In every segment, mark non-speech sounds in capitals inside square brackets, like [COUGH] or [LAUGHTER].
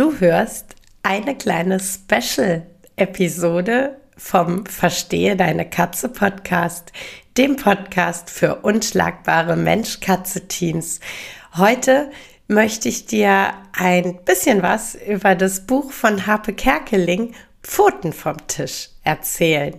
Du hörst eine kleine Special-Episode vom Verstehe deine Katze Podcast, dem Podcast für unschlagbare Mensch-Katze-Teams. Heute möchte ich dir ein bisschen was über das Buch von Harpe Kerkeling Pfoten vom Tisch erzählen.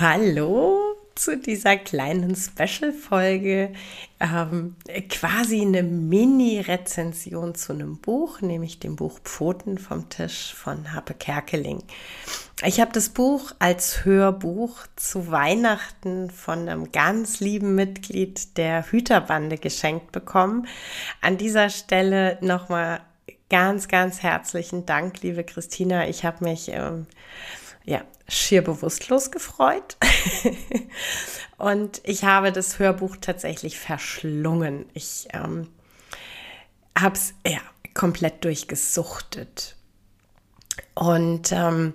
Hallo zu dieser kleinen Special-Folge. Ähm, quasi eine Mini-Rezension zu einem Buch, nämlich dem Buch Pfoten vom Tisch von Happe Kerkeling. Ich habe das Buch als Hörbuch zu Weihnachten von einem ganz lieben Mitglied der Hüterbande geschenkt bekommen. An dieser Stelle nochmal ganz, ganz herzlichen Dank, liebe Christina. Ich habe mich ähm, ja, schier bewusstlos gefreut. [LAUGHS] und ich habe das Hörbuch tatsächlich verschlungen. Ich ähm, habe es ja, komplett durchgesuchtet. Und ähm,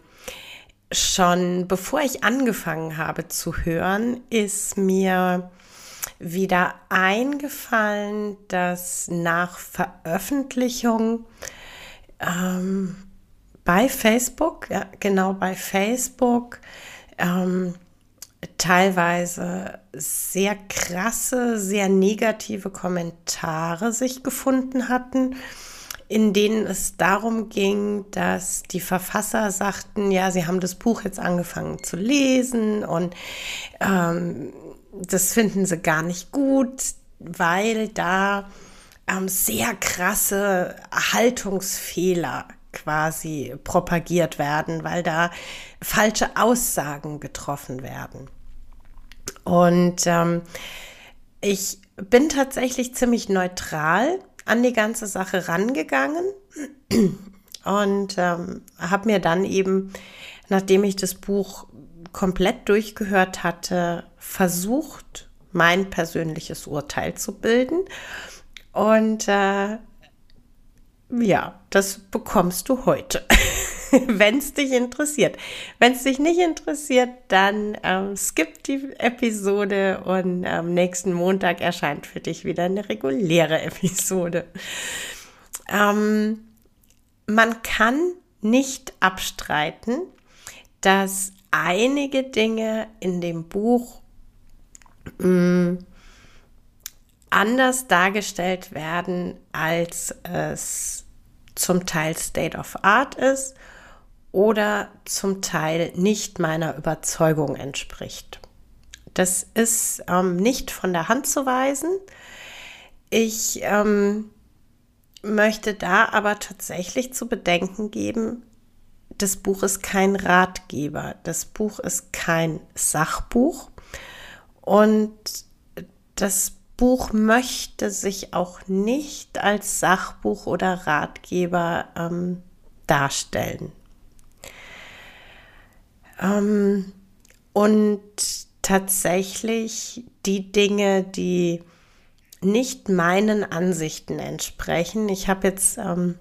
schon bevor ich angefangen habe zu hören, ist mir wieder eingefallen, dass nach Veröffentlichung ähm, bei Facebook, ja, genau bei Facebook, ähm, teilweise sehr krasse, sehr negative Kommentare sich gefunden hatten, in denen es darum ging, dass die Verfasser sagten, ja, sie haben das Buch jetzt angefangen zu lesen und ähm, das finden sie gar nicht gut, weil da ähm, sehr krasse Haltungsfehler quasi propagiert werden, weil da falsche Aussagen getroffen werden. Und ähm, ich bin tatsächlich ziemlich neutral an die ganze Sache rangegangen und ähm, habe mir dann eben, nachdem ich das Buch komplett durchgehört hatte, versucht, mein persönliches Urteil zu bilden. Und äh, ja, das bekommst du heute, [LAUGHS] wenn es dich interessiert. Wenn es dich nicht interessiert, dann ähm, skip die Episode und am nächsten Montag erscheint für dich wieder eine reguläre [LAUGHS] Episode. Ähm, man kann nicht abstreiten, dass einige Dinge in dem Buch mh, mm, anders dargestellt werden, als es zum Teil State of Art ist oder zum Teil nicht meiner Überzeugung entspricht. Das ist ähm, nicht von der Hand zu weisen. Ich ähm, möchte da aber tatsächlich zu bedenken geben, das Buch ist kein Ratgeber, das Buch ist kein Sachbuch und das Buch möchte sich auch nicht als Sachbuch oder Ratgeber ähm, darstellen. Ähm, und tatsächlich die Dinge, die nicht meinen Ansichten entsprechen. Ich habe jetzt ähm,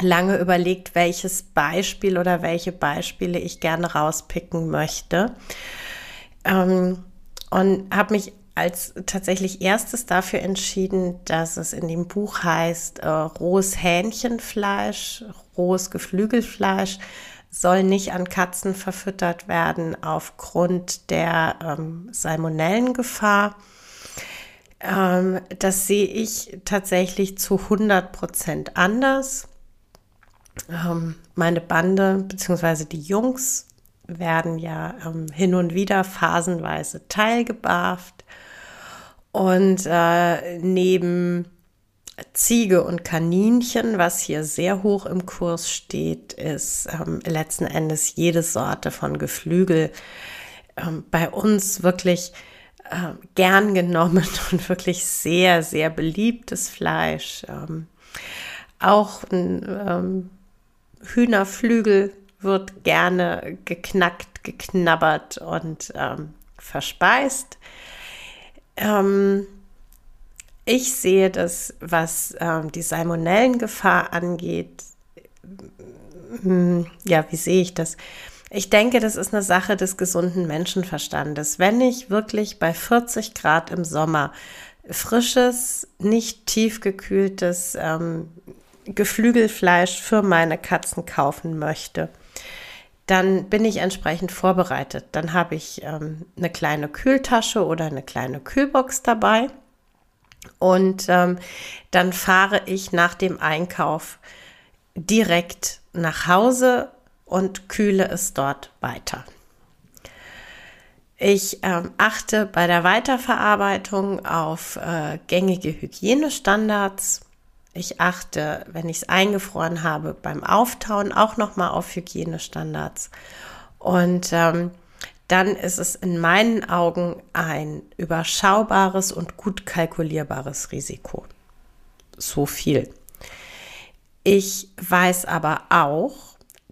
lange überlegt, welches Beispiel oder welche Beispiele ich gerne rauspicken möchte. Ähm, und habe mich als tatsächlich erstes dafür entschieden, dass es in dem Buch heißt, äh, rohes Hähnchenfleisch, rohes Geflügelfleisch soll nicht an Katzen verfüttert werden aufgrund der ähm, Salmonellengefahr. Ähm, das sehe ich tatsächlich zu 100 Prozent anders. Ähm, meine Bande bzw. die Jungs werden ja ähm, hin und wieder phasenweise teilgebarft. Und äh, neben Ziege und Kaninchen, was hier sehr hoch im Kurs steht, ist ähm, letzten Endes jede Sorte von Geflügel ähm, bei uns wirklich äh, gern genommen [LAUGHS] und wirklich sehr, sehr beliebtes Fleisch. Ähm, auch ein ähm, Hühnerflügel wird gerne geknackt, geknabbert und ähm, verspeist. Ähm, ich sehe das, was ähm, die Salmonellengefahr angeht. Hm, ja, wie sehe ich das? Ich denke, das ist eine Sache des gesunden Menschenverstandes. Wenn ich wirklich bei 40 Grad im Sommer frisches, nicht tiefgekühltes ähm, Geflügelfleisch für meine Katzen kaufen möchte, dann bin ich entsprechend vorbereitet. Dann habe ich ähm, eine kleine Kühltasche oder eine kleine Kühlbox dabei. Und ähm, dann fahre ich nach dem Einkauf direkt nach Hause und kühle es dort weiter. Ich ähm, achte bei der Weiterverarbeitung auf äh, gängige Hygienestandards. Ich achte, wenn ich es eingefroren habe, beim Auftauen auch nochmal auf Hygienestandards. Und ähm, dann ist es in meinen Augen ein überschaubares und gut kalkulierbares Risiko. So viel. Ich weiß aber auch,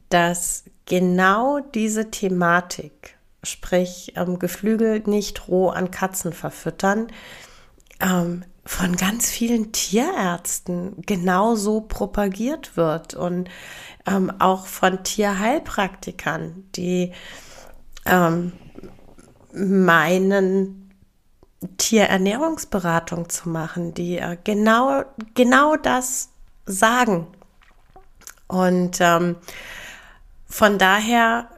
dass genau diese Thematik, sprich ähm, Geflügel nicht roh an Katzen verfüttern, ähm, von ganz vielen Tierärzten genauso propagiert wird und ähm, auch von Tierheilpraktikern, die ähm, meinen Tierernährungsberatung zu machen, die äh, genau, genau das sagen. Und ähm, von daher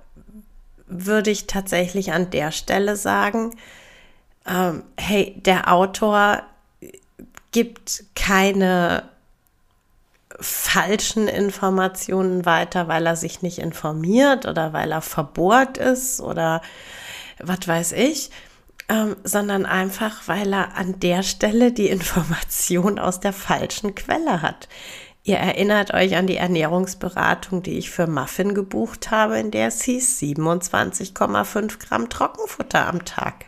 würde ich tatsächlich an der Stelle sagen, ähm, hey, der Autor gibt keine falschen Informationen weiter, weil er sich nicht informiert oder weil er verbohrt ist oder was weiß ich, ähm, sondern einfach, weil er an der Stelle die Information aus der falschen Quelle hat. Ihr erinnert euch an die Ernährungsberatung, die ich für Muffin gebucht habe, in der es hieß 27,5 Gramm Trockenfutter am Tag.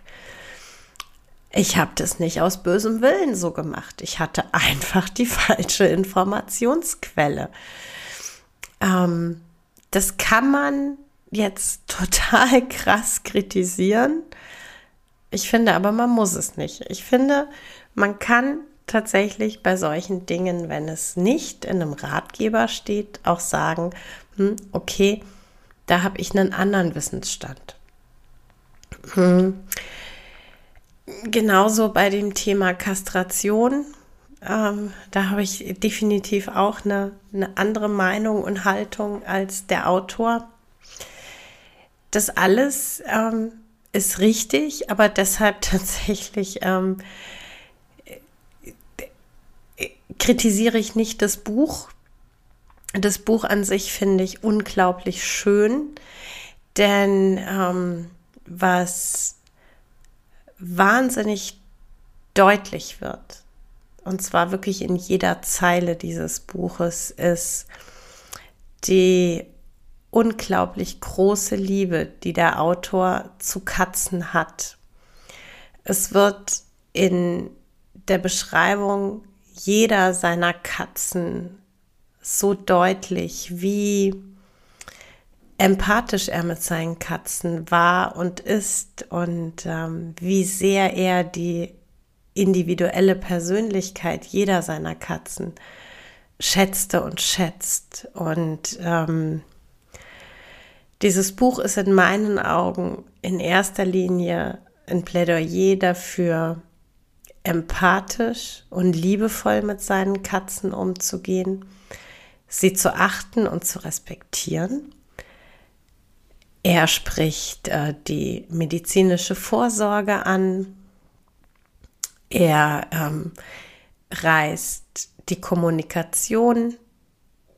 Ich habe das nicht aus bösem Willen so gemacht. Ich hatte [LAUGHS] einfach die falsche Informationsquelle. Ähm, das kann man jetzt [LAUGHS] total krass kritisieren. Ich finde aber, man muss es nicht. Ich finde, man kann tatsächlich bei solchen Dingen, wenn es nicht in einem Ratgeber steht, auch sagen, hm, okay, da habe ich einen anderen Wissensstand. Hm. Genauso bei dem Thema Kastration. Ähm, da habe ich definitiv auch eine, eine andere Meinung und Haltung als der Autor. Das alles ähm, ist richtig, aber deshalb [LAUGHS] tatsächlich ähm, kritisiere ich nicht das Buch. Das Buch an sich finde ich unglaublich schön, denn ähm, was wahnsinnig deutlich wird, und zwar wirklich in jeder Zeile dieses Buches, ist die unglaublich große Liebe, die der Autor zu Katzen hat. Es wird in der Beschreibung jeder seiner Katzen so deutlich, wie empathisch er mit seinen Katzen war und ist und ähm, wie sehr er die individuelle Persönlichkeit jeder seiner Katzen schätzte und schätzt. Und ähm, dieses Buch ist in meinen Augen in erster Linie ein Plädoyer dafür, empathisch und liebevoll mit seinen Katzen umzugehen, sie zu achten und zu respektieren er spricht äh, die medizinische Vorsorge an. Er ähm, reißt die Kommunikation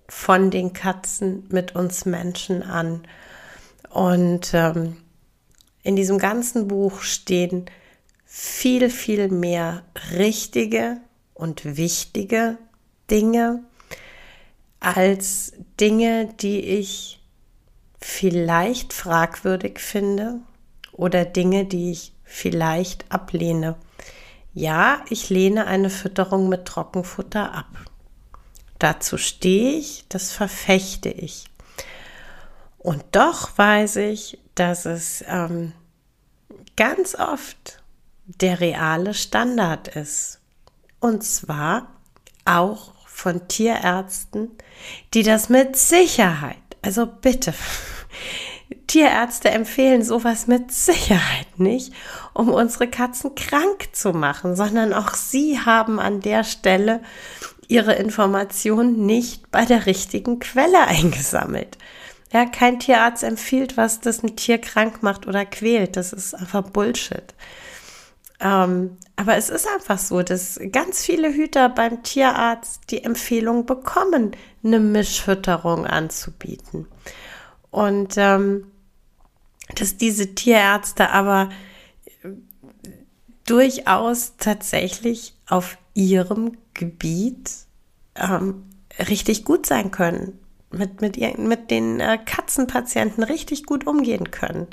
von den Katzen mit uns Menschen an. Und ähm, in diesem ganzen Buch stehen viel, viel mehr richtige und wichtige Dinge als Dinge, die ich vielleicht fragwürdig finde oder Dinge, die ich vielleicht ablehne. Ja, ich lehne eine Fütterung mit Trockenfutter ab. Dazu stehe ich, das verfechte ich. Und doch weiß ich, dass es ähm, ganz oft der reale Standard ist. Und zwar auch von Tierärzten, die das mit Sicherheit, also bitte, Tierärzte empfehlen sowas mit Sicherheit nicht, um unsere Katzen krank zu machen, sondern auch sie haben an der Stelle ihre Informationen nicht bei der richtigen Quelle eingesammelt. Ja, kein Tierarzt empfiehlt, was das ein Tier krank macht oder quält. Das ist einfach Bullshit. Ähm, aber es ist einfach so, dass ganz viele Hüter beim Tierarzt die Empfehlung bekommen, eine Mischfütterung anzubieten. Und ähm, dass diese Tierärzte aber durchaus tatsächlich auf ihrem Gebiet ähm, richtig gut sein können, mit, mit, mit den äh, Katzenpatienten richtig gut umgehen können.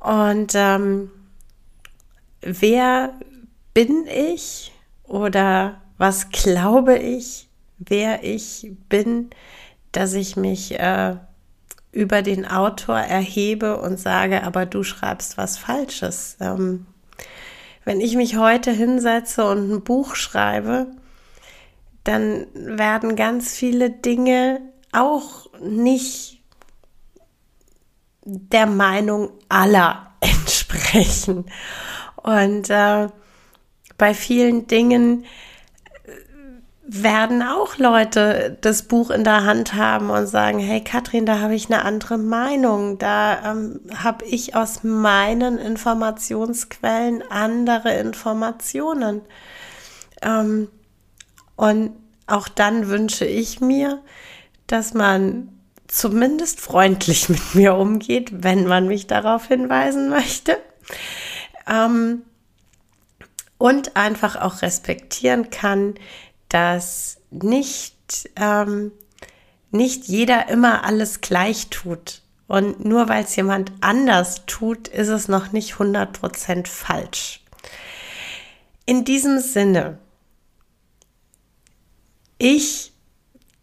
Und ähm, wer bin ich oder was glaube ich, wer ich bin, dass ich mich äh, über den Autor erhebe und sage, aber du schreibst was Falsches. Ähm, wenn ich mich heute hinsetze und ein Buch schreibe, dann werden ganz viele Dinge auch nicht der Meinung aller [LAUGHS] entsprechen. Und äh, bei vielen Dingen werden auch Leute das Buch in der Hand haben und sagen, hey Katrin, da habe ich eine andere Meinung, da ähm, habe ich aus meinen Informationsquellen andere Informationen. Ähm, und auch dann wünsche ich mir, dass man zumindest freundlich [LAUGHS] mit mir umgeht, wenn man mich darauf hinweisen möchte. Ähm, und einfach auch respektieren kann, dass nicht, ähm, nicht jeder immer alles gleich tut. Und nur weil es jemand anders tut, ist es noch nicht 100% falsch. In diesem Sinne, ich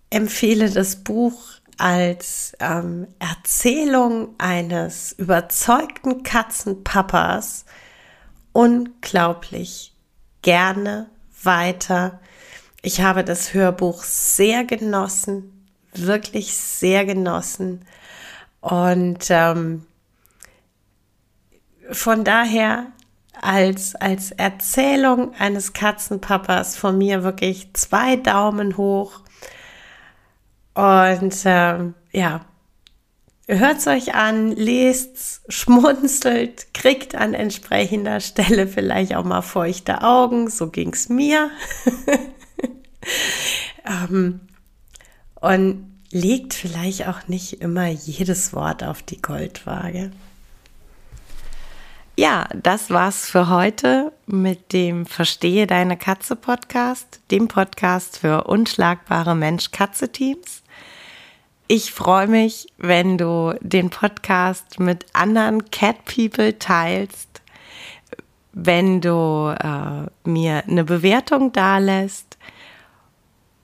empfehle das Buch als ähm, Erzählung eines überzeugten Katzenpapas unglaublich gerne weiter ich habe das Hörbuch sehr genossen, wirklich sehr genossen. Und ähm, von daher als, als Erzählung eines Katzenpapas von mir wirklich zwei Daumen hoch. Und ähm, ja, hört es euch an, lest, schmunzelt, kriegt an entsprechender Stelle vielleicht auch mal feuchte Augen. So ging es mir. [LAUGHS] ähm, und legt vielleicht auch nicht immer jedes Wort auf die Goldwaage. Ja, das war's für heute mit dem Verstehe deine Katze Podcast, dem Podcast für unschlagbare Mensch-Katze-Teams. Ich freue mich, wenn du den Podcast mit anderen Cat People teilst, wenn du äh, mir eine Bewertung dalässt